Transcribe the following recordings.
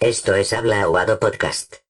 Esto es Habla Aguado Podcast.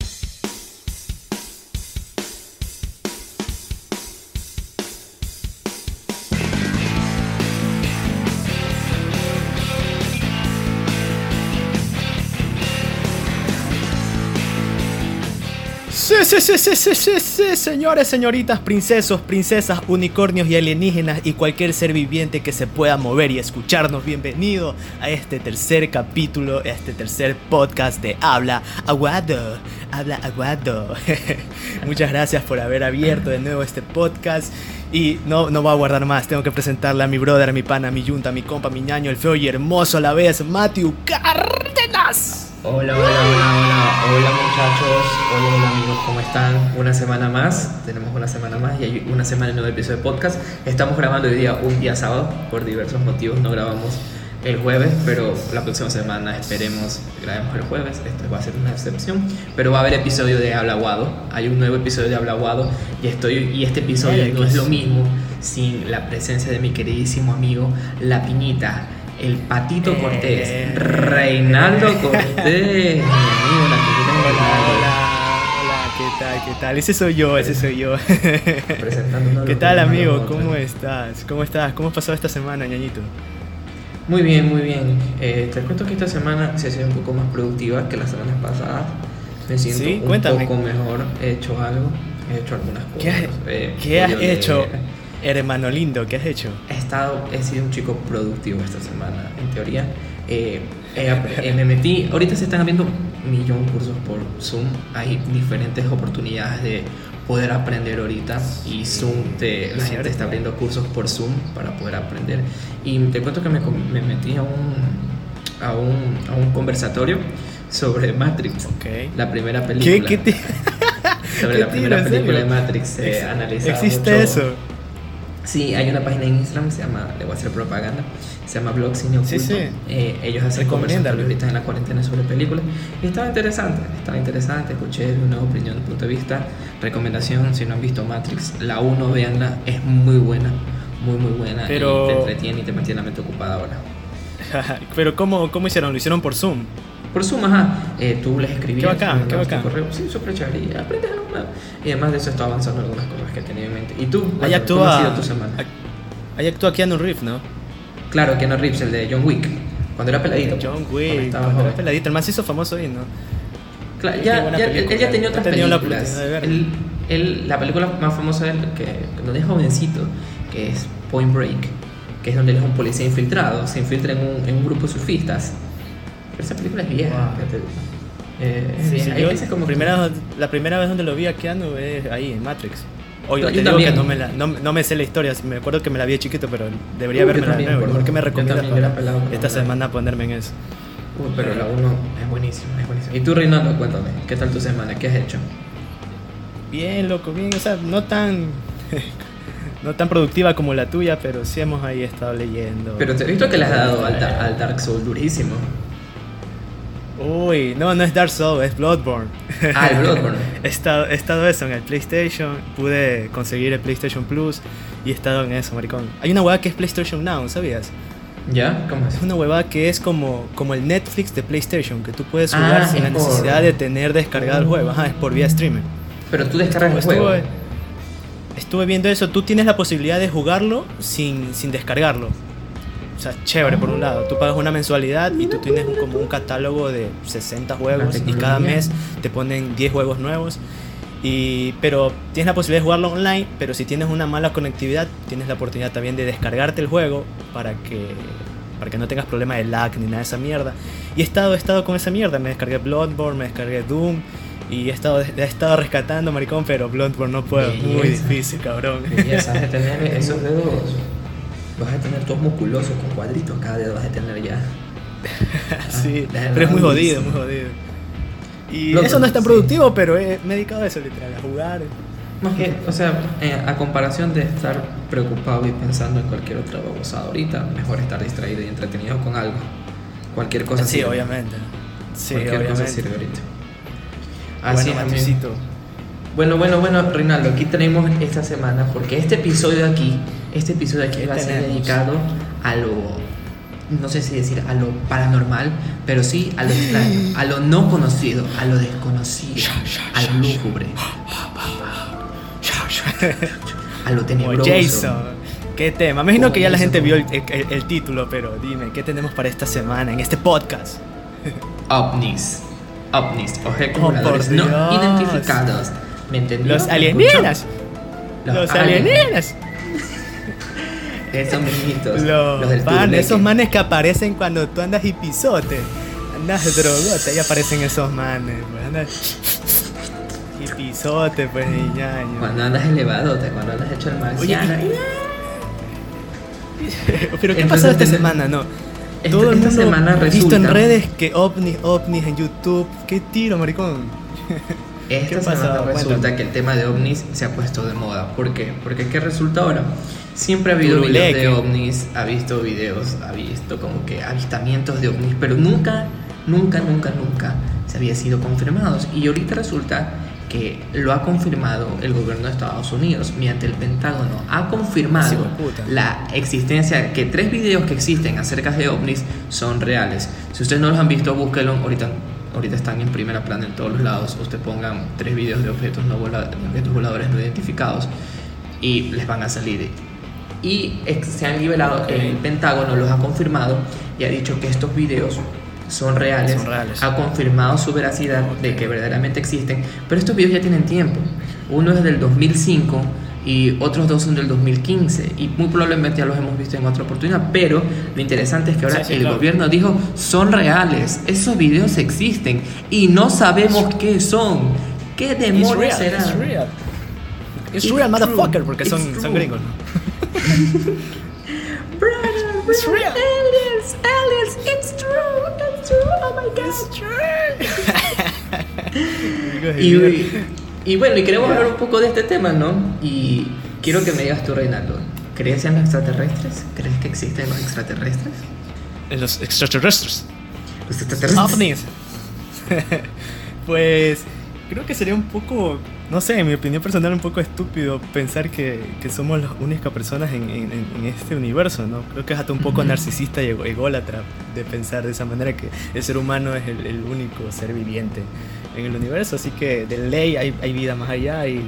Señores, señoritas, princesos, princesas, unicornios y alienígenas y cualquier ser viviente que se pueda mover y escucharnos. Bienvenido a este tercer capítulo, a este tercer podcast de Habla Aguado. Habla Aguado. Muchas gracias por haber abierto de nuevo este podcast. Y no, no voy a guardar más, tengo que presentarle a mi brother, a mi pana, a mi yunta, a mi compa, a mi ñaño, el feo y hermoso a la vez, Matthew Cárdenas. Hola, hola, hola, hola, hola muchachos, hola, hola amigos, ¿cómo están? Una semana más, tenemos una semana más y hay una semana en nuevo episodio de podcast. Estamos grabando hoy día, un día sábado, por diversos motivos no grabamos el jueves, pero la próxima semana esperemos grabemos el jueves, esto va a ser una excepción, pero va a haber episodio de Habla Aguado, hay un nuevo episodio de Habla Aguado y, estoy, y este episodio no es lo mismo sin la presencia de mi queridísimo amigo La Piñita el Patito Eh. Cortés, Reinaldo Cortés, mi amigo, la Hola, hola, hola, ¿qué tal? ¿Qué tal? Ese soy yo, ese soy yo. ¿Qué tal, amigo? ¿Cómo estás? ¿Cómo estás? ¿Cómo has pasado esta semana, ñañito? Muy bien, muy bien. Eh, te cuento que esta semana se ha sido un poco más productiva que las semanas pasadas. Me siento Sí, un cuéntame. poco mejor, he hecho algo, he hecho algunas cosas. ¿Qué has, eh, qué has podido leer. hermano lindo? ¿Qué has hecho? He estado, he sido un chico productivo esta semana, en teoría. Eh, eh, me metí, ahorita se están abriendo un millón de cursos por Zoom. Hay diferentes oportunidades de poder aprender ahorita y Zoom, te, la gente está abriendo cursos por Zoom para poder aprender. Y te cuento que me, me metí a un, a, un, a un conversatorio sobre Matrix, Ok. la primera ¿Qué, película. qué te... sobre qué la primera película de? Matrix, eh, Ex- analizaba ¿Existe mucho- eso? Sí, hay una página en Instagram, se llama, le voy a hacer propaganda, se llama Blog Cine Oculto. Sí, sí. Eh, ellos hacen conversatorios ahorita en la cuarentena sobre películas. Y estaba interesante, estaba interesante, escuché una opinión, un punto de vista. Recomendación, si no han visto Matrix, la 1, véanla, es muy buena, muy muy buena. Pero- Y te entretiene y te mantiene la mente ocupada ahora. Pero ¿cómo, ¿cómo hicieron? ¿Lo hicieron por Zoom? Por Zoom, ajá, eh, tú les escribías. Qué bacán, qué bacán. correo. Sí, súper chévere. Y aprendes algo nuevo. Y además de eso, está avanzando algunas cosas que tenía en mente. ¿Y tú? Ahí Cuéntame, ¿Cómo ha actúa... sido tu semana? Ahí actúa Keanu Reeves, ¿no? Claro, Keanu Reeves, el de John Wick, cuando era peladito. John cuando Wick, estaba cuando era peladito. El se hizo famoso ahí, ¿no? Claro, ya, ya- él- ya tenía otras la películas. oportunidad de verla. Él- él- la película más famosa de él, que, que donde es jovencito, que es Point Break, que es donde él es un policía infiltrado, se infiltra en un, en un grupo de surfistas. Pero esa película es vieja. Wow. Eh, Sí, sí, yo como que- primera, la primera vez donde lo vi a Keanu es ahí, en Matrix. Oye, Yo te digo también. que no me, la- no, no me sé la historia, me acuerdo que me la vi chiquito, pero debería Uh, verme también, nuevo. por ¿Por qué me recomiendas para pelado esta la semana ponerme en eso? Uy, pero la 1 es buenísima, es buenísima. Y tú, Reinaldo, cuéntame, ¿qué tal tu semana? ¿Qué has hecho? Bien, loco, bien, o sea, no tan no tan productiva como la tuya, pero sí hemos ahí estado leyendo. Pero te he visto que le has dado al, al Dark Souls durísimo. Uy, no, no es Dark Souls, es Bloodborne. Ah, el Bloodborne. he, estado, he estado eso en el PlayStation, pude conseguir el PlayStation Plus y he estado en eso, maricón. Hay una huevada que es PlayStation Now, ¿sabías? ¿Ya? ¿Cómo es? Es una huevada que es como, como el Netflix de PlayStation, que tú puedes Ah, jugar sin la por- necesidad de tener descargado el juego. Ajá, es por vía streaming. Pero tú descargas el Estuve, juego. estuve viendo eso, tú tienes la posibilidad de jugarlo sin, sin descargarlo. O sea, chévere por un lado. Tú pagas una mensualidad y tú tienes como un catálogo de 60 juegos y cada mes te ponen 10 juegos nuevos. Y, pero tienes la posibilidad de jugarlo online, pero si tienes una mala conectividad, tienes la oportunidad también de descargarte el juego para que, para que no tengas problema de lag ni nada de esa mierda. Y he estado, he estado con esa mierda. Me descargué Bloodborne, me descargué Doom. Y he estado, he estado rescatando, maricón, pero Bloodborne no puedo. Muy difícil, cabrón. Belleza, tener esos dedos. Vas a tener todos musculosos con cuadritos cada dedo vas a tener ya. sí, Ah, pero es muy jodido, muy jodido. Y eso no es tan sí. productivo, pero he, me he dedicado a eso, literal, a jugar. Más que, o sea, eh, a comparación de estar preocupado y pensando en cualquier otra babosada ahorita, mejor estar distraído y entretenido con algo. Cualquier cosa sí, sirve. obviamente. Sí, Cualquier cosa obviamente. sirve ahorita. Bueno, Así es, amigo. Matecito. Bueno, bueno, bueno, Reinaldo, aquí tenemos esta semana, porque este episodio de aquí, este episodio aquí ¿Qué va a ser dedicado a lo, no sé si decir a lo paranormal, pero sí a lo extraño, a lo no conocido, a lo desconocido, a lo lúgubre, a lo tenebroso. Jason. ¿Qué tema? Me imagino que ya la gente vio el, el- el título, pero dime, ¿qué tenemos para esta semana en este podcast? ovnis, ovnis, objetos Oh, no identificados. ¿Me entendió? Los ¿Me alienígenas. Los aliens. alienígenas. Esos mismitos. Los, Los del Turleque. esos manes que aparecen cuando tú andas hipizote. Andas drogota y aparecen esos manes. Pues andas hipizote, pues y ñaño. Cuando andas elevado, cuando andas hecho el marciano. Oye, Pero ¿qué Entonces, pasó esta semana? No. Esta- Todo el esta mundo semana visto en redes que ovnis, ovnis en YouTube. ¿Qué tiro, maricón? Esta semana resulta Cuéntame. que el tema de ovnis se ha puesto de moda. ¿Por qué? Porque ¿qué resulta ahora? Siempre ha habido Turuleque. videos de ovnis, ha visto videos, ha visto como que avistamientos de ovnis, pero nunca, nunca, nunca, nunca se había sido confirmados. Y ahorita resulta que lo ha confirmado el gobierno de Estados Unidos mediante el Pentágono. Ha confirmado Sí, la existencia, que tres videos que existen acerca de ovnis son reales. Si ustedes no los han visto, búsquenlo. Ahorita, ahorita están en primera plana en todos los lados. Ustedes pongan tres videos de objetos, no vola- objetos voladores no identificados y les van a salir. Y se han liberado, Ok. el Pentágono los ha confirmado y ha dicho que estos videos son reales, Son reales. ha confirmado su veracidad de que verdaderamente existen, pero estos videos ya tienen tiempo. Uno es del 2005 y otros dos son del 2015 y muy probablemente ya los hemos visto en otra oportunidad, pero lo interesante es que ahora Sí, sí, el claro. gobierno dijo son reales, esos videos existen y no sabemos qué son. ¿Qué It's demonios real, será? it's real. It's It's real, true, motherfucker, porque it's son, true. son gringos. Brother, It's real. aliens, aliens, it's true, it's true, oh my god. Gringos de Y. y bueno, y queremos hablar un poco de este tema, ¿no? Y quiero que me digas tú, Reinaldo, ¿crees en los extraterrestres? ¿Crees que existen los extraterrestres? En los extraterrestres. Los extraterrestres. ovnis. pues creo que sería un poco, no sé, en mi opinión personal, un poco estúpido pensar que, que somos las únicas personas en, en- en este universo, ¿no? Creo que es hasta un poco narcisista y ególatra de pensar de esa manera que el ser humano es el, el único ser viviente en el universo, así que de ley hay, hay vida más allá y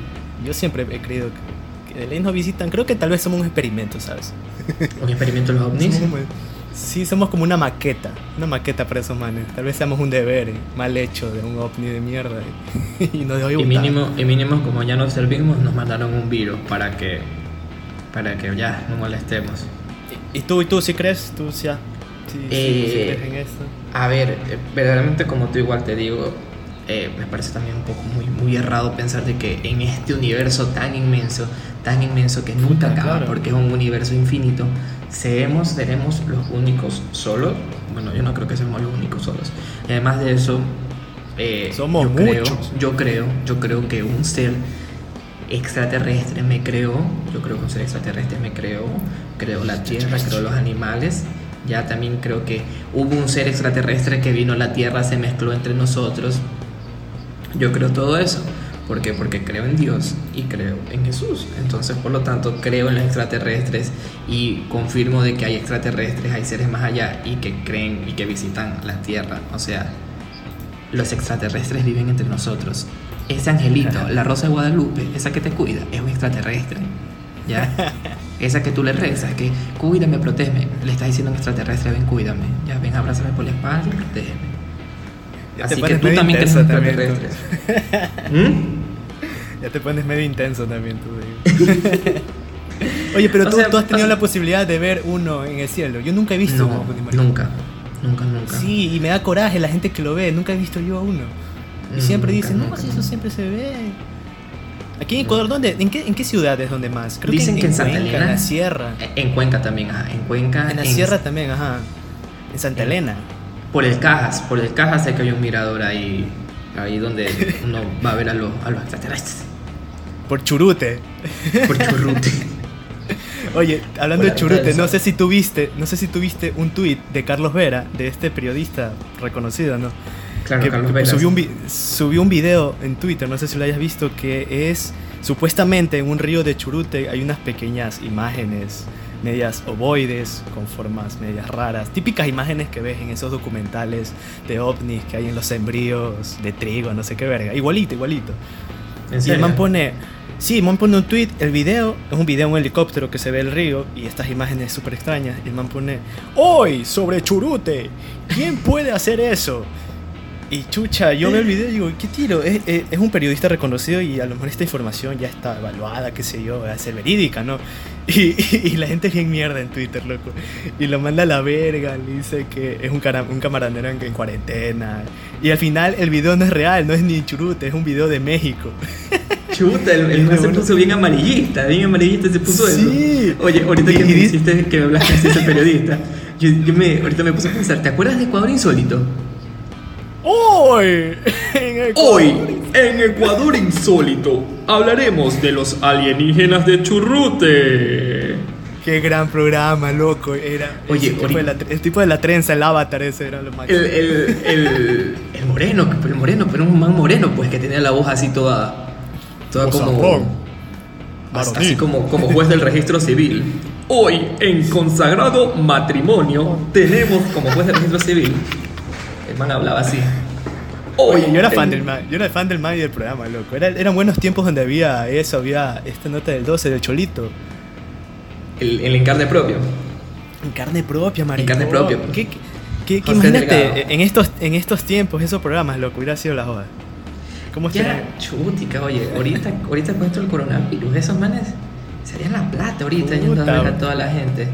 yo siempre he creído que, que de ley nos visitan, creo que tal vez somos un experimento, ¿sabes? ¿Un experimento de los ovnis? Somos Sí, somos como una maqueta, una maqueta para esos manes. Tal vez seamos un deber eh, mal hecho de un ovni de mierda y, y nos dejó Y mínimo, y mínimo, como ya nos servimos, nos mandaron un virus para que, para que ya no molestemos. ¿Y, y tú, y tú, sí crees? ¿Tú sí, Eh, sí crees en esto? A ver, eh, verdaderamente como tú igual te digo, eh, me parece también un poco muy, muy errado pensar de que en este universo tan inmenso, tan inmenso que nunca Puta, acaba claro. porque es un universo infinito, seremos, seremos los únicos solos. Bueno, yo no creo que seamos los únicos solos. Y además de eso, eh, Somos yo creo, muchos. yo creo, yo creo que un ser extraterrestre me creo, yo creo que un ser extraterrestre me creo, creo la tierra, creo los animales, ya también creo que hubo un ser extraterrestre que vino a la tierra, se mezcló entre nosotros, yo creo todo eso, ¿por qué? Porque creo en Dios y creo en Jesús, entonces por lo tanto creo en los extraterrestres y confirmo de que hay extraterrestres, hay seres más allá y que creen y que visitan la tierra, o sea, los extraterrestres viven entre nosotros. Ese angelito, la rosa de Guadalupe, esa que te cuida, es un extraterrestre. ¿Ya? Esa que tú le rezas, que cuídame, protégeme. Le estás diciendo a un extraterrestre, ven, cuídame. Ya, ven, abrázame por la espalda y protégeme. Ya te Así que pones tú medio también crees en extraterrestres. ¿Mm? Ya te pones medio intenso también tú. digo. Oye, pero O tú, sea, tú has o tenido sea- la posibilidad de ver uno en el cielo. Yo nunca he visto No, maricón. nunca. Nunca, nunca. Sí, y me da coraje la gente que lo ve. Nunca he visto yo a uno. Y Mm, siempre nunca, dicen, no, nunca, si eso nunca. siempre se ve. Aquí en Ecuador, ¿dónde? ¿En qué, en qué ciudad es donde más? Creo Dicen que en Santa Cuenca, Elena. En la sierra. En Cuenca también, ajá. En Cuenca. En la sierra también, ajá. En Santa En- Elena. Por el Cajas, por el Cajas sé que hay un mirador ahí, ahí donde uno va a ver a los, a los extraterrestres. Por Churute. Por Churrute. Oye, hablando de Churute, no sé si tuviste, no sé si tuviste un tuit de Carlos Vera, de este periodista reconocido, ¿no? Claro, que Carlos Velas. subió un, vi- subió un video en Twitter, no sé si lo hayas visto, que es supuestamente en un río de Churute hay unas pequeñas imágenes medias ovoides, con formas medias raras. Típicas imágenes que ves en esos documentales de ovnis que hay en los sembríos de trigo, no sé qué verga. Igualito, igualito. ¿En Y el serio? man pone. Sí, el man pone un tweet, el video, es un video en un helicóptero que se ve el río y estas imágenes súper extrañas. Y el man pone. ¡Hoy! Sobre Churute. ¿Quién puede hacer eso? Y chucha, yo veo el video y digo, ¿qué tiro? Es, es- es un periodista reconocido y a lo mejor esta información ya está evaluada, qué sé yo, va a ser verídica, ¿no? Y, y- y la gente es bien mierda en Twitter, loco. Y lo manda a la verga, le dice que es un, cara- un camaranero en, en cuarentena. Y al final el video no es real, no es ni Churute, es un video de México. Chuta, el, el man se puso bien amarillista, bien amarillista se puso Sí. eso. Oye, ahorita Y- que me hiciste, que me hablaste de ese periodista, yo, yo me, ahorita me puse a pensar, ¿te acuerdas de Ecuador Insólito? Hoy, en Ecuador. Hoy, en Ecuador Insólito, hablaremos de los alienígenas de Churrute. Qué gran programa, loco. Era Oye, el, tipo de la, tre- el tipo de la trenza, el avatar ese era lo máximo. El, el, el, el moreno, el moreno, pero un man moreno, pues que tenía la voz así toda, toda como, Vozarrón. así Varonil. como, como juez del registro civil. Hoy, en consagrado matrimonio, tenemos como juez del registro civil. El man hablaba así. Oye, yo era fan en- del man, yo era fan del man y del programa, loco. Era- eran buenos tiempos donde había eso, había esta nota del 12 del Cholito. El, el encarne propio. En carne propia, maricón. carne propia. ¿Qué, qué- qué- imagínate, Delgado. en estos, en estos tiempos, esos programas, loco, hubiera sido la joda. ¿Cómo Ya, chutica, oye, ahorita, ahorita esto del coronavirus, esos manes serían la plata ahorita yendo a Puta. ver a toda la gente.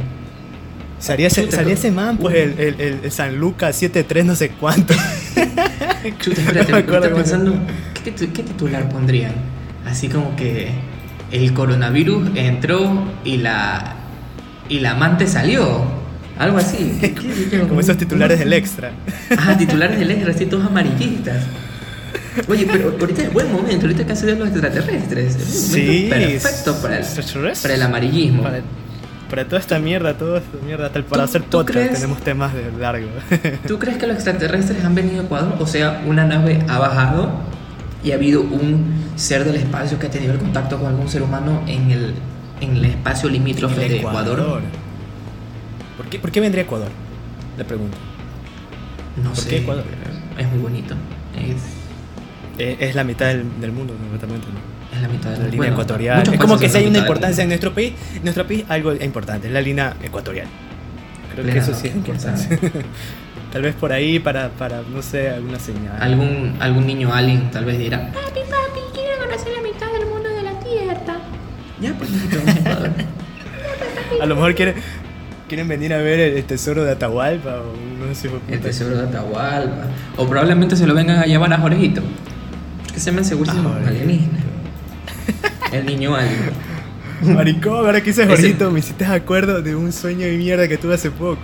Salía ese, salía ese man, pues, el, el, el- el San Lucas 73 no sé cuánto. Chuta, No espérate, me me acuerdo estoy pensando, ¿qué, qué titular pondrían? Así como que el coronavirus entró y la y la amante salió. Algo así. ¿Qué- qué- Como esos titulares del extra. Ah, titulares del extra, así todos amarillistas. Oye, pero ahorita es buen momento, ahorita que hace de los extraterrestres. Es un momento perfecto para el, para el amarillismo. Para, para toda esta mierda, toda esta mierda, hasta para ¿Tú- hacer podcast crees? tenemos temas de largo. ¿Tú crees que los extraterrestres han venido a Ecuador? O sea, una nave ha bajado y ha habido un ser del espacio que ha tenido el contacto con algún ser humano en el, en el espacio limítrofe de Ecuador. ¿Por qué, ¿Por qué vendría Ecuador? Le pregunto. No ¿Por sé. qué Ecuador? Es muy bonito. Es, Eh, es la mitad del, del mundo, completamente. ¿no? Es la mitad de La línea bueno, ecuatorial. Es como que si hay una importancia en nuestro país, en nuestro país algo importante, es la línea ecuatorial. Creo que Plena eso no, sí es importante. Tal vez por ahí para, para, no sé, alguna señal. Algún, algún niño alien tal vez dirá, Papi, papi, quiero conocer la mitad del mundo de la Tierra. ya pues a lo mejor quieren, quieren venir a ver el, el tesoro de Atahualpa o no sé. El tesoro de Atahualpa. O probablemente se lo vengan a llevar a Jorgito. Porque se me segurísimo A Jorgito. El niño alien. Maricón, ahora que hice Jorgito, me hiciste acuerdo de un sueño de mierda que tuve hace poco.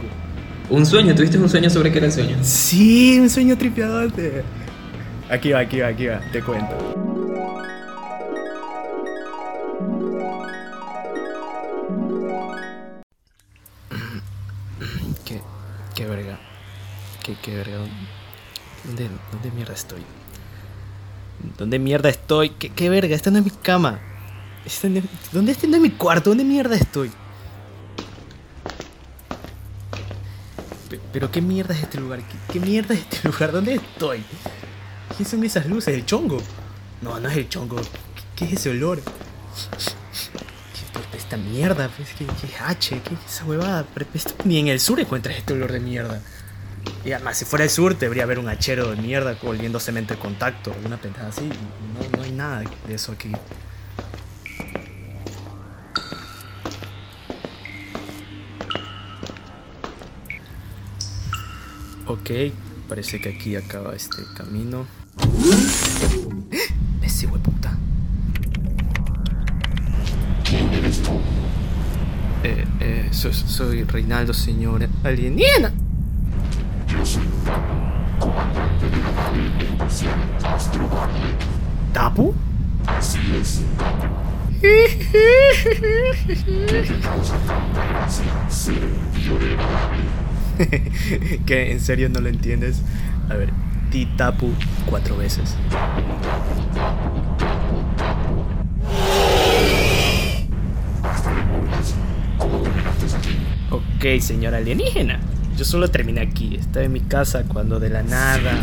Un sueño, ¿tuviste un sueño sobre qué era el sueño? Sí, un sueño tripiadote. Aquí va, aquí va, aquí va, te cuento. ¿Qué, qué verga? ¿Qué, qué verga? ¿Dónde, ¿Dónde mierda estoy? ¿Dónde mierda estoy? ¿Qué, qué verga? Esta no es mi cama. ¿Dónde este no es mi cuarto? ¿Dónde mierda estoy? Pe- Pero qué mierda es este lugar? ¿Qué, mierda es este lugar? ¿Dónde estoy? ¿Qué son esas luces? ¿El chongo? No, no es el chongo. ¿Qué, es ese olor? ¿Qué- Esta mierda, pues, ¿qué, es H? ¿Qué es esa huevada? Esto- ni en el sur encuentras este olor de mierda. Y además, si fuera el sur, debería haber un hachero de mierda oliendo cemento de contacto, alguna pendejada así. No, no hay nada de eso aquí. Ok, parece que aquí acaba este camino. Ese hueputa. Eh, eh, soy, soy Reinaldo, señor alienígena. ¿Tapu? ¿Qué? ¿En serio no lo entiendes? A ver, ti tapu cuatro veces. Ok, señora alienígena. Yo solo terminé aquí. Estaba en mi casa cuando de la nada.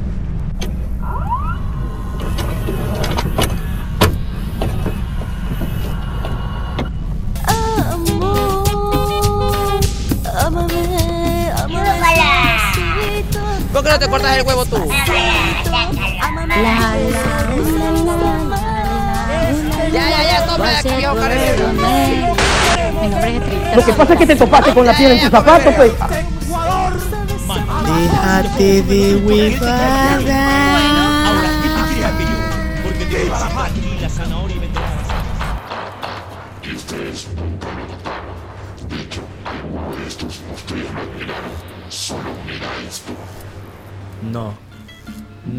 qué no te cortas el huevo tú? Ya, ya, ya, toma de aquí, viejo. Mi nombre es. Lo que pasa es que te topaste con la piel en tus zapatos, pues. Déjate de huevada.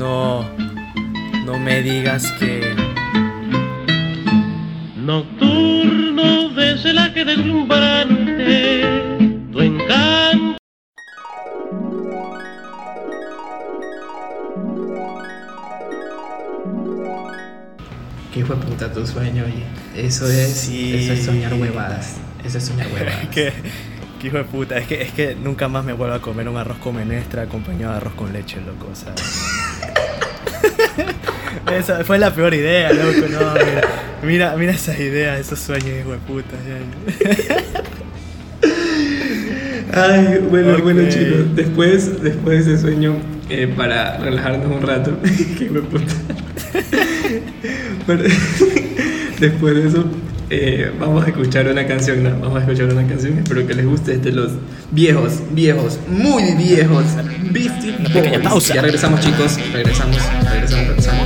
No, no me digas que... Nocturno de celaje deslumbrante, tu encanto. Qué hijo de puta tu sueño, oye. Eso es, Sí. eso es soñar huevadas. Eso es soñar huevadas. ¿Qué, qué hijo de puta, es que, es que nunca más me vuelvo a comer un arroz con menestra acompañado de arroz con leche, loco, o sea... Esa fue la peor idea, loco, no, mira, mira, mira esas ideas, esos sueños, hijo de puta. ya. Ay, bueno, bueno chicos, después, después de ese sueño, eh, para relajarnos un rato, puta. Bueno, después de eso, eh, vamos a escuchar una canción, ¿no? vamos a escuchar una canción, espero que les guste, es de los viejos, viejos, muy viejos, Beastie pequeña Boys. pausa. Ya regresamos chicos, regresamos, regresamos, regresamos.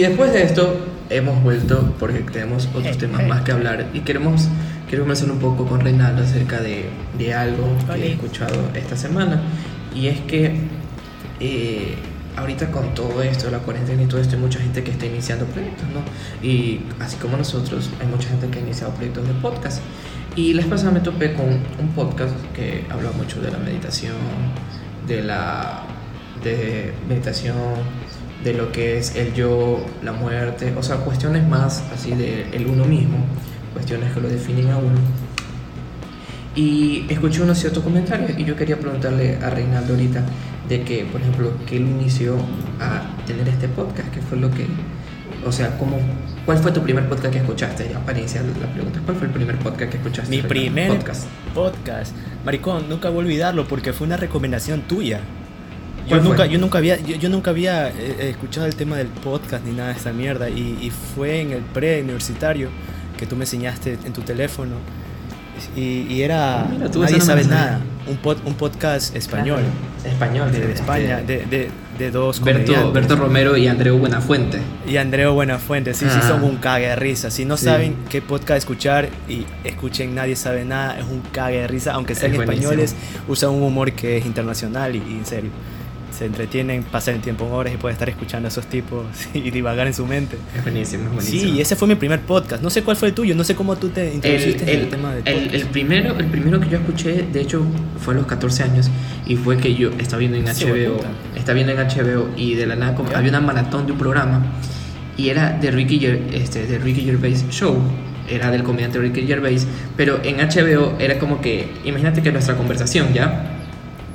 Y después de esto hemos vuelto porque tenemos otros temas más que hablar y queremos quiero conversar un poco con Reinaldo acerca de, de algo que he escuchado esta semana y es que eh, ahorita con todo esto, la cuarentena y todo esto, hay mucha gente que está iniciando proyectos, ¿no? Y así como nosotros, hay mucha gente que ha iniciado proyectos de podcast. Y la pasada me topé con un podcast que habla mucho de la meditación, de la de meditación, de lo que es el yo, la muerte, o sea, cuestiones más así de el uno mismo, cuestiones que lo definen a uno. Y escuché unos ciertos comentarios y yo quería preguntarle a Reinaldo ahorita de que, por ejemplo, que él inició a tener este podcast, que fue lo que, o sea, ¿cómo, ¿cuál fue tu primer podcast que escuchaste? Ya para iniciar la pregunta, ¿cuál fue el primer podcast que escuchaste? Mi primer podcast. podcast. Maricón, nunca voy a olvidarlo porque fue una recomendación tuya. Yo nunca, yo nunca había, yo, yo nunca había eh, eh, escuchado el tema del podcast ni nada de esa mierda. Y, y fue en el pre-universitario que tú me enseñaste en tu teléfono. Y, y era Mira, tú Nadie no sabe nada. Un, pod- un podcast español. Español. De, de España, de, de, de dos Berto. Berto Romero y Andreu Buenafuente. Y Andreo Buenafuente, sí, sí, Ah. son un cague de risa. Si no Sí. saben qué podcast escuchar y escuchen Nadie sabe nada, es un cague de risa. Aunque sean Es españoles, usan un humor que es internacional y, y en serio. Se entretienen, pasan el tiempo en horas y pueden estar escuchando a esos tipos y divagar en su mente. Es buenísimo, es buenísimo. Sí, ese fue mi primer podcast. No sé cuál fue el tuyo, no sé cómo tú te el, introduciste en el- el tema de el- el primero, el primero que yo escuché, de hecho, fue a los 14 años y fue que yo estaba viendo en Sí, HBO, estaba viendo en HBO y de la nada había una maratón de un programa y era de Ricky, este, de Ricky Gervais Show, era del comediante Ricky Gervais, pero en HBO era como que, imagínate que nuestra conversación ya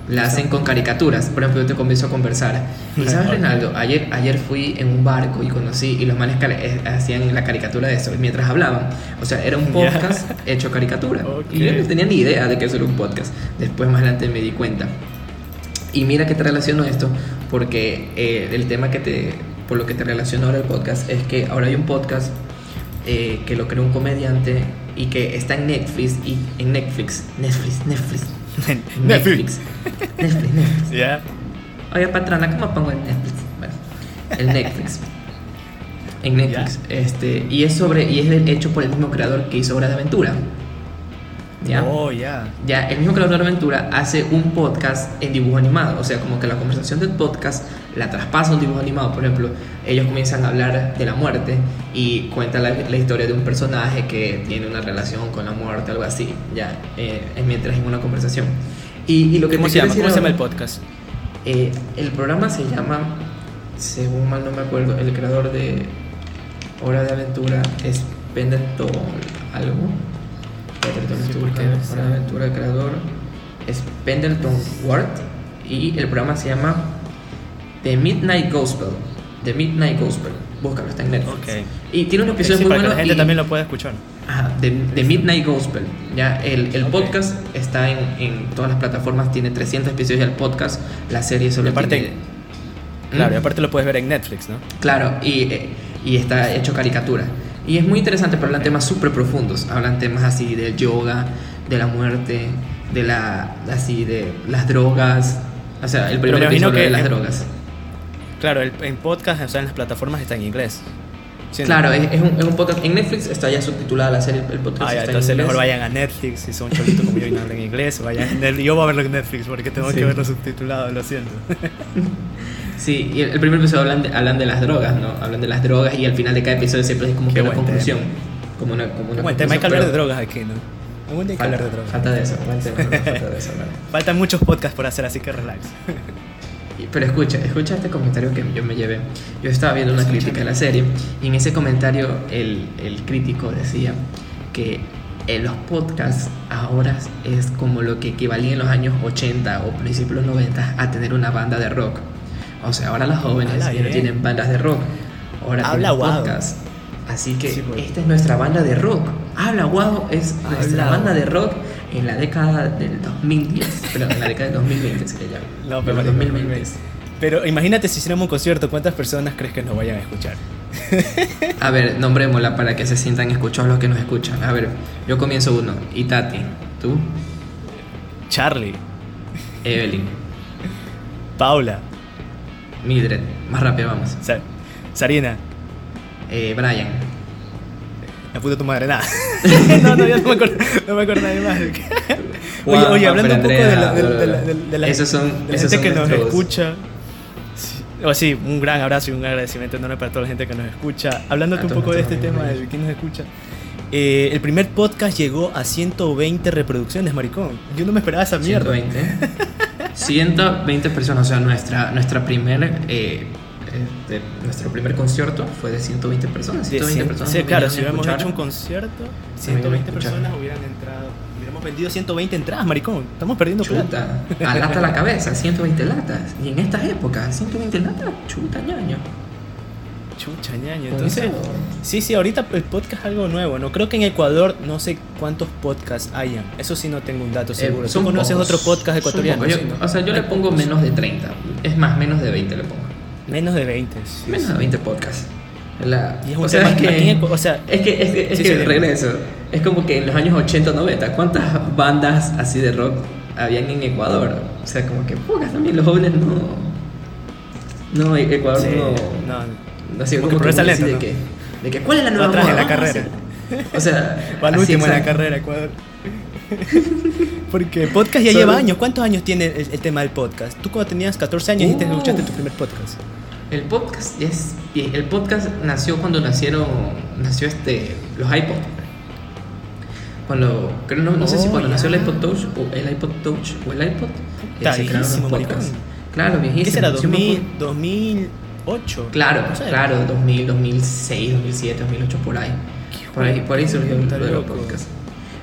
la hacen con caricaturas. Por ejemplo, yo te comienzo a conversar. Y sabes, Reinaldo, ayer, ayer fui en un barco y conocí, y los manes eh, hacían la caricatura de eso mientras hablaban. O sea, era un podcast hecho caricatura. Ok. Y yo no tenía ni idea de que eso era un podcast. Después, más adelante, me di cuenta. Y mira que te relaciono esto, porque eh, el tema que te, por lo que te relaciono ahora el podcast, es que ahora hay un podcast eh, que lo creó un comediante y que está en Netflix, y en Netflix, Netflix, Netflix, Netflix, Netflix, Netflix. Ya. Oye, patrona, ¿cómo pongo el Netflix? Bueno, el Netflix. En Netflix. Este, y es sobre, y es hecho por el mismo creador que hizo Hora de Aventura. ¿Ya? Oh, ya. Ya, el mismo creador de Aventura hace un podcast en dibujo animado. O sea, como que la conversación del podcast la traspasa a un dibujo animado. Por ejemplo, ellos comienzan a hablar de la muerte y cuentan la, la historia de un personaje que tiene una relación con la muerte, algo así. Ya, eh, mientras en una conversación. Y, y lo que ¿Cómo se llama? ¿Cómo se llama el podcast? eh, el programa se llama, según mal no me acuerdo, el creador de Hora de Aventura es Pendleton algo. Sí, buscando. de Aventura, el creador es Pendleton Ward y el programa se llama The Midnight Gospel. The Midnight Gospel. Búscalo, está en Netflix. Y tiene un Ok, episodio sí, muy para que bueno. la gente y- también lo pueda escuchar. Ajá, de, de Midnight Gospel. Ya, el, podcast está en, en todas las plataformas, tiene 300 episodios del podcast, la serie solo aparte- tiene... Claro, y ¿Mm? aparte lo puedes ver en Netflix, ¿no? Claro, y, eh, y está hecho caricatura. Y es muy interesante, pero hablan temas súper profundos. Hablan temas así del yoga, de la muerte, de la así de las drogas. O sea, el primer episodio de que las en- drogas. Claro, el- en podcast, o sea, en las plataformas está en inglés. Claro, es, es un, es un podcast. En Netflix está ya subtitulada la serie, el podcast Ah, ya, está entonces en mejor vayan a Netflix si son cholitos como yo y no hablan inglés. Vayan. Yo voy a verlo en Netflix porque tengo Sí. que verlo subtitulado, lo siento. Sí, y el, primer episodio hablan de, hablan de las drogas, ¿no? Hablan de las drogas y al final de cada episodio siempre es como Qué que una buen conclusión. Como una, como una Bueno, tema hay que hablar de drogas aquí, ¿no? Algún día hay que Falta, hablar de drogas. falta de eso, buen tema, no, falta de eso, ¿no? Faltan muchos podcasts por hacer, así que relax. Pero escucha, escucha este comentario que yo me llevé. Yo estaba viendo una crítica de la serie y en ese comentario el, el crítico decía que en los podcasts ahora es como lo que equivalía en los años 80 o principios de los 90 a tener una banda de rock. O sea, ahora los jóvenes ya no tienen bandas de rock, ahora Habla tienen guado. podcasts. Así que Sí, pues. esta es nuestra banda de rock. Habla Guado es nuestra Habla banda de rock en la década del 2010, pero en la década del 2020 se le llama. No, pero los 2020. Pero imagínate si hiciéramos un concierto, ¿cuántas personas crees que nos vayan a escuchar? A ver, nombrémosla para que se sientan escuchados los que nos escuchan. A ver, yo comienzo uno. Itati, tú, Charlie, Evelyn, Paula, Mildred, más rápido vamos. Sa- Sarina, Eh, Brian, la puta tu madre, nada. no, no, ya no me acuerdo, no me acuerdo nadie más. oye, oye, hablando un poco de la, de, de de- la- Esos son- la esos gente que nos nuestros- escucha. Sí, oh, sí, un gran abrazo y un agradecimiento enorme para toda la gente que nos escucha. Hablándote A un poco de este tema amigos. de quién nos escucha. eh, el primer podcast llegó a 120 reproducciones, maricón. Yo no me esperaba esa mierda. 120. 120 personas, o sea, nuestra, nuestra primer, eh, este, nuestro primer concierto fue de 120 personas. De 120 cien- personas. sí, claro, si hubiéramos hecho un concierto, vinieron a 120 escuchar. personas hubieran entrado. Hubiéramos vendido 120 entradas, maricón. Estamos perdiendo plata. Chuta, a lata la cabeza, 120 latas. Y en estas épocas, 120 latas, chuta ñaño. Chucha, ñaño. Entonces, sí, sí, ahorita el podcast es algo nuevo, ¿no? Creo que en Ecuador no sé cuántos podcasts hayan. Eso sí no tengo un dato seguro. Eh, ¿Tú conoces pocos, otro podcast ecuatoriano? Yo-. O sea, yo le pongo menos de 30. Es más, menos de 20 le pongo. Menos de 20. sí. Menos de 20 podcasts. La- Y es un o sea, es que o sea, es que, es que, es sí, que regreso. Es como que en los años 80 90, ¿cuántas bandas así de rock habían en Ecuador? O sea, como que pocas también. Los jóvenes no. No, Ecuador Sí, no. no. Como como que de que, de que ¿cuál es la Va nueva atrás en la carrera. O sea, al último en la carrera, Ecuador. Porque podcast ya Solo- lleva años. ¿Cuántos años tiene el, el tema del podcast? Tú cuando tenías 14 años dijiste que Uh. escuchaste tu primer podcast. El podcast es el podcast nació cuando nacieron nació este los iPod. Cuando creo no, no sé si Oh, cuando nació el iPod Touch o el iPod Touch o el iPod Está se crearon los podcasts. Claro, viejísimo. ¿Qué será? Sí me 2000, acuerdo. 2008. Claro, No sé. claro, 2000, 2006, 2007, 2008 por ahí. Por ahí, por ahí surgió lo de los podcasts.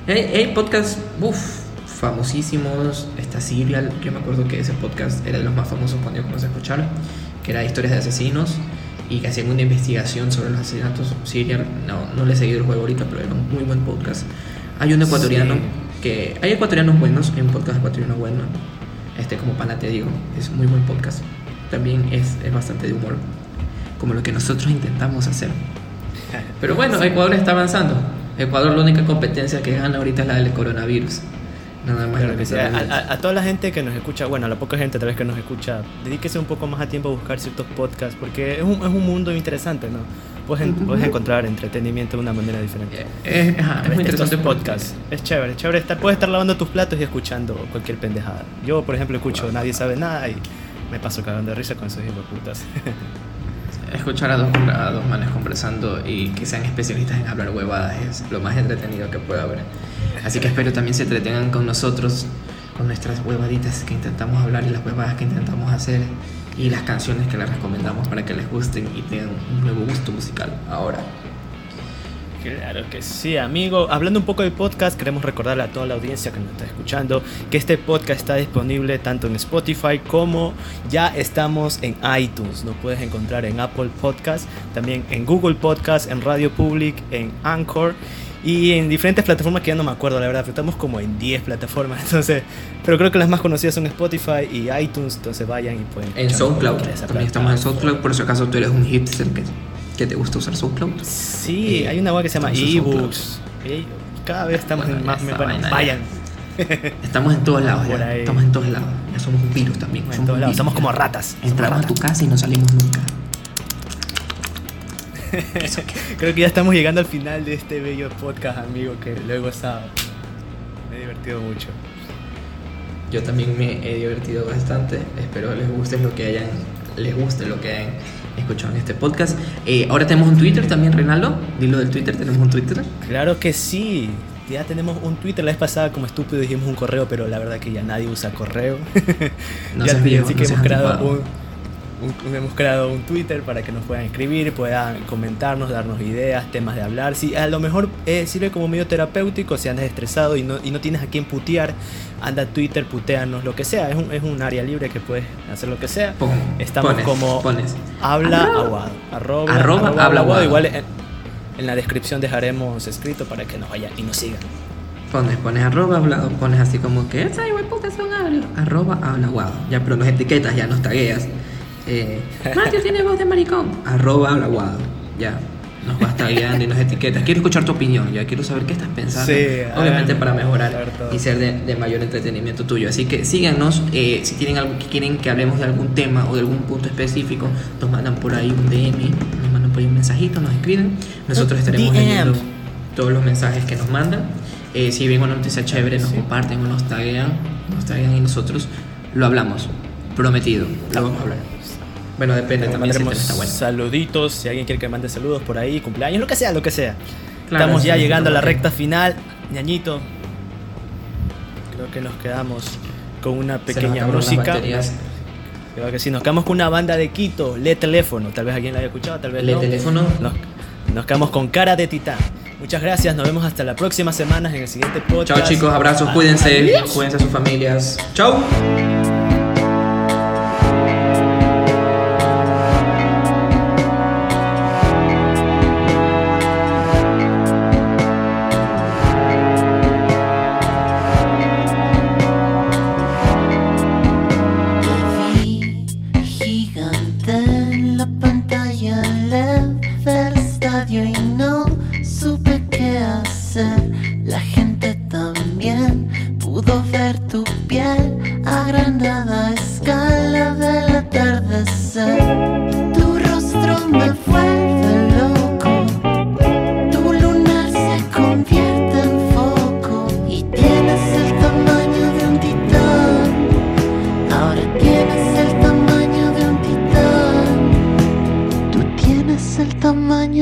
Hay, hay podcasts, uff, famosísimos. Está Serial, yo me acuerdo que ese podcast era de los más famosos cuando yo comencé a escuchar, que era historias de asesinos y que hacían una investigación sobre los asesinatos. Serial, no, no le he seguido el juego ahorita, pero era un muy buen podcast. Hay un ecuatoriano Sí. que. Hay ecuatorianos buenos, hay un podcast ecuatoriano bueno. Este, como Pana te digo, es muy buen podcast. También es, es bastante de humor, como lo que nosotros intentamos hacer. Pero bueno, Ecuador está avanzando. Ecuador, la única competencia que gana ahorita es la del coronavirus. Nada más. Claro la que sí. A, a- a toda la gente que nos escucha, bueno, a la poca gente tal vez que nos escucha, dedíquese un poco más a tiempo a buscar ciertos podcasts, porque es un, es un mundo interesante, ¿no? Puedes, en- puedes encontrar entretenimiento de una manera diferente. Eh, eh, ajá, es muy interesante podcasts. Es chévere, es chévere estar, puedes estar lavando tus platos y escuchando cualquier pendejada. Yo, por ejemplo, escucho Nadie sabe nada y me paso cagando de risa con esos putas. Escuchar a dos, a dos manes conversando y que sean especialistas en hablar huevadas es lo más entretenido que puede haber. Así que espero también se entretengan con nosotros, con nuestras huevaditas que intentamos hablar y las huevadas que intentamos hacer y las canciones que les recomendamos para que les gusten y tengan un nuevo gusto musical ahora. Claro que sí, amigo. Hablando un poco del podcast, queremos recordarle a toda la audiencia que nos está escuchando que este podcast está disponible tanto en Spotify como ya estamos en iTunes. Nos puedes encontrar en Apple Podcast, también en Google Podcast, en Radio Public, en Anchor y en diferentes plataformas que ya no me acuerdo, la verdad. Pero estamos como en 10 plataformas, entonces. Pero creo que las más conocidas son Spotify y iTunes, entonces vayan y pueden. En SoundCloud, también estamos en. SoundCloud, por si acaso tú eres un hipster que, que te gusta usar SoundCloud. Sí, Eh, hay una web que se llama ebooks. Cada vez estamos Bueno, en más. bueno, vaina. vayan. Estamos en todos lados ya. Estamos en todos lados. Ya somos un virus también. En somos todos lados, somos como ratas. Entramos a tu casa y no salimos nunca. Creo que ya estamos llegando al final de este bello podcast, amigo, que lo he gozado. Me he divertido mucho. Yo también me he divertido bastante. Espero les guste lo que hayan, les guste lo que en este podcast. Eh, ahora tenemos un Twitter también, Reinaldo. Dilo del Twitter, tenemos un Twitter. Claro que sí. Ya tenemos un Twitter. La vez pasada, como estúpido, dijimos un correo, pero la verdad que ya nadie usa correo. No Ya seas viejo, así no que seas hemos creado un, un- hemos creado un Twitter para que nos puedan escribir, puedan comentarnos, darnos ideas, temas de hablar. Si a lo mejor eh, sirve como medio terapéutico si andas estresado y no, y no tienes a quién putear, anda a Twitter, puteanos, lo que sea. Es un, es un área libre que puedes hacer lo que sea. Pon- Estamos pones, como pones. habla aguado. Arroba, Arroba habla aguado. Igual en, en la descripción dejaremos escrito para que nos vayan y nos sigan. Pones, pones arroba hablado, pones así como que esa puta son agrios. Arroba habla guado. Ya, pero nos etiquetas, ya nos tagueas. Eh, Mateo tiene voz de maricón. Arroba habla guado. Ya. Nos vas tagueando y nos etiquetas. Quiero escuchar tu opinión, ya quiero saber qué estás pensando. Sí, Obviamente ah, para mejorar y ser de, de mayor entretenimiento tuyo. Así que síganos. eh, si tienen algo que quieren que hablemos de algún tema o de algún punto específico, nos mandan por ahí un DM, nos mandan por ahí un mensajito, nos escriben. Nosotros estaremos DM. leyendo todos los mensajes que nos mandan. Eh, si ven una noticia chévere, nos Sí. comparten o nos taguean, nos taguean y nosotros lo hablamos. Prometido, lo vamos a hablar. Bueno, depende también si mandaremos está bueno. saluditos, si alguien quiere que mande saludos por ahí, cumpleaños, lo que sea, lo que sea. Claro, Estamos ya sí, llegando a la recta final, ñañito. Creo que nos quedamos con una pequeña música. Creo que sí, nos quedamos con una banda de Quito, Le Teléfono. Tal vez alguien la haya escuchado, tal vez Le no. teléfono. Nos, nos quedamos con cara de titán. Muchas gracias, nos vemos hasta la próxima semana en el siguiente podcast. Chao chicos, abrazos, cuídense, cuídense a sus familias. Chao.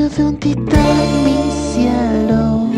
De un titán, mi cielo.